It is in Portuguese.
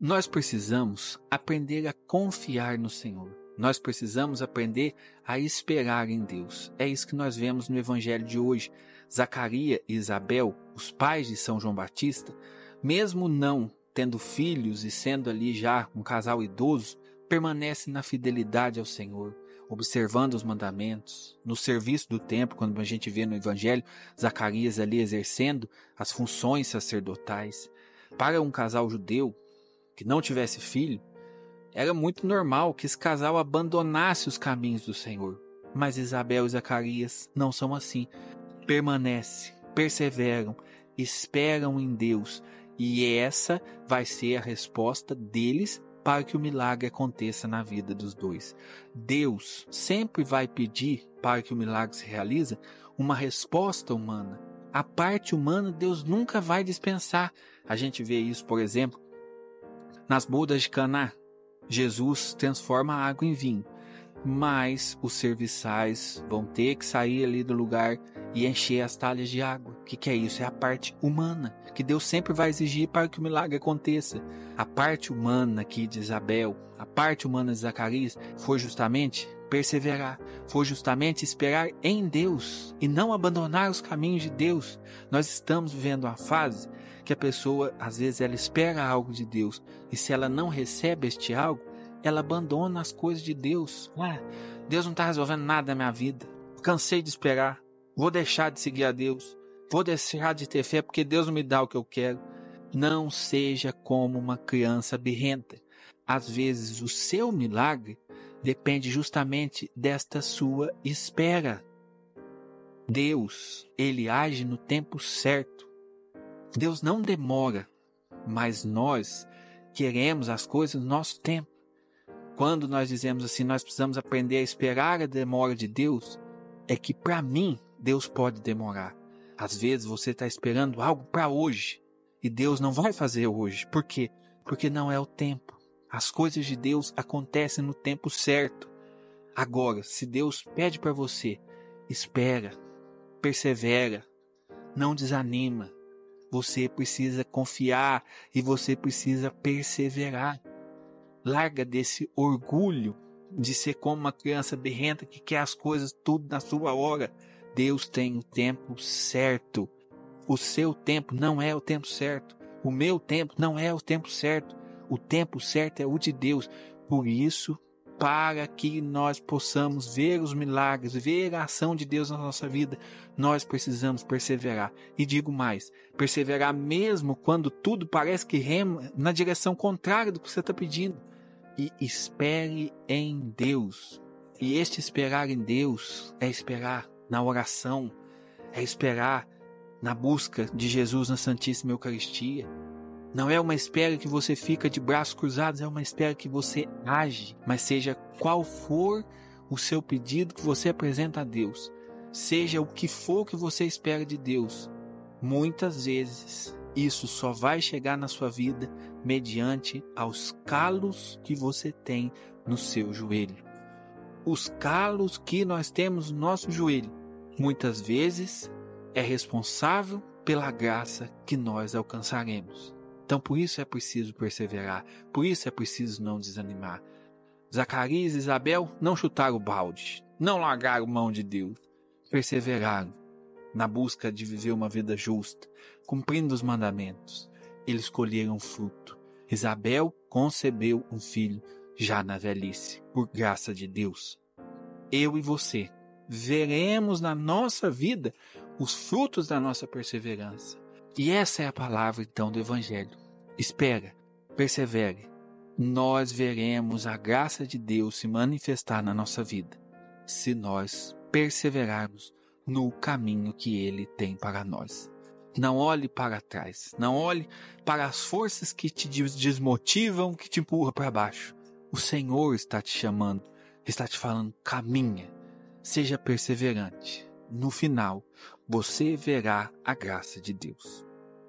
Nós precisamos aprender a confiar no Senhor. Nós precisamos aprender a esperar em Deus. É isso que nós vemos no evangelho de hoje. Zacarias e Isabel, os pais de São João Batista, mesmo não tendo filhos e sendo ali já um casal idoso, permanecem na fidelidade ao Senhor, observando os mandamentos, no serviço do templo, quando a gente vê no Evangelho Zacarias ali exercendo as funções sacerdotais. Para um casal judeu que não tivesse filho, era muito normal que esse casal abandonasse os caminhos do Senhor. Mas Isabel e Zacarias não são assim. Permanecem, perseveram, esperam em Deus, e essa vai ser a resposta deles para que o milagre aconteça na vida dos dois. Deus sempre vai pedir para que o milagre se realize uma resposta humana. A parte humana Deus nunca vai dispensar. A gente vê isso, por exemplo, nas bodas de Caná. Jesus transforma a água em vinho mas os serviçais vão ter que sair ali do lugar e encher as talhas de água. O que, que é isso? É a parte humana que Deus sempre vai exigir para que o milagre aconteça. A parte humana aqui de Isabel, a parte humana de Zacarias, foi justamente perseverar, foi justamente esperar em Deus e não abandonar os caminhos de Deus. Nós estamos vivendo uma fase que a pessoa, às vezes, ela espera algo de Deus e se ela não recebe este algo, ela abandona as coisas de Deus. Ah, Deus não está resolvendo nada na minha vida. Cansei de esperar. Vou deixar de seguir a Deus. Vou deixar de ter fé porque Deus não me dá o que eu quero. Não seja como uma criança birrenta. Às vezes o seu milagre depende justamente desta sua espera. Deus, ele age no tempo certo. Deus não demora, mas nós queremos as coisas no nosso tempo. Quando nós dizemos assim, nós precisamos aprender a esperar a demora de Deus, é que para mim Deus pode demorar. Às vezes você está esperando algo para hoje e Deus não vai fazer hoje. Por quê? Porque não é o tempo. As coisas de Deus acontecem no tempo certo. Agora, se Deus pede para você, espera, persevera, não desanima. Você precisa confiar e você precisa perseverar. Larga desse orgulho de ser como uma criança berrenta que quer as coisas tudo na sua hora. Deus tem o tempo certo. O seu tempo não é o tempo certo. O meu tempo não é o tempo certo. O tempo certo é o de Deus. Por isso, para que nós possamos ver os milagres, ver a ação de Deus na nossa vida, nós precisamos perseverar. E digo mais, perseverar mesmo quando tudo parece que rema na direção contrária do que você está pedindo e espere em Deus. E este esperar em Deus é esperar na oração, é esperar na busca de Jesus na Santíssima Eucaristia. Não é uma espera que você fica de braços cruzados, é uma espera que você age, mas seja qual for o seu pedido que você apresenta a Deus, seja o que for que você espera de Deus, muitas vezes isso só vai chegar na sua vida mediante aos calos que você tem no seu joelho. Os calos que nós temos no nosso joelho, muitas vezes, é responsável pela graça que nós alcançaremos. Então, por isso é preciso perseverar, por isso é preciso não desanimar. Zacarias e Isabel não chutaram o balde, não largaram mão de Deus, perseveraram na busca de viver uma vida justa, cumprindo os mandamentos. Eles colheram fruto. Isabel concebeu um filho já na velhice, por graça de Deus. Eu e você veremos na nossa vida os frutos da nossa perseverança. E essa é a palavra então do Evangelho. Espera, persevere. Nós veremos a graça de Deus se manifestar na nossa vida, se nós perseverarmos no caminho que Ele tem para nós. Não olhe para trás. Não olhe para as forças que te desmotivam, que te empurram para baixo. O Senhor está te chamando, está te falando: caminha, seja perseverante. No final, você verá a graça de Deus.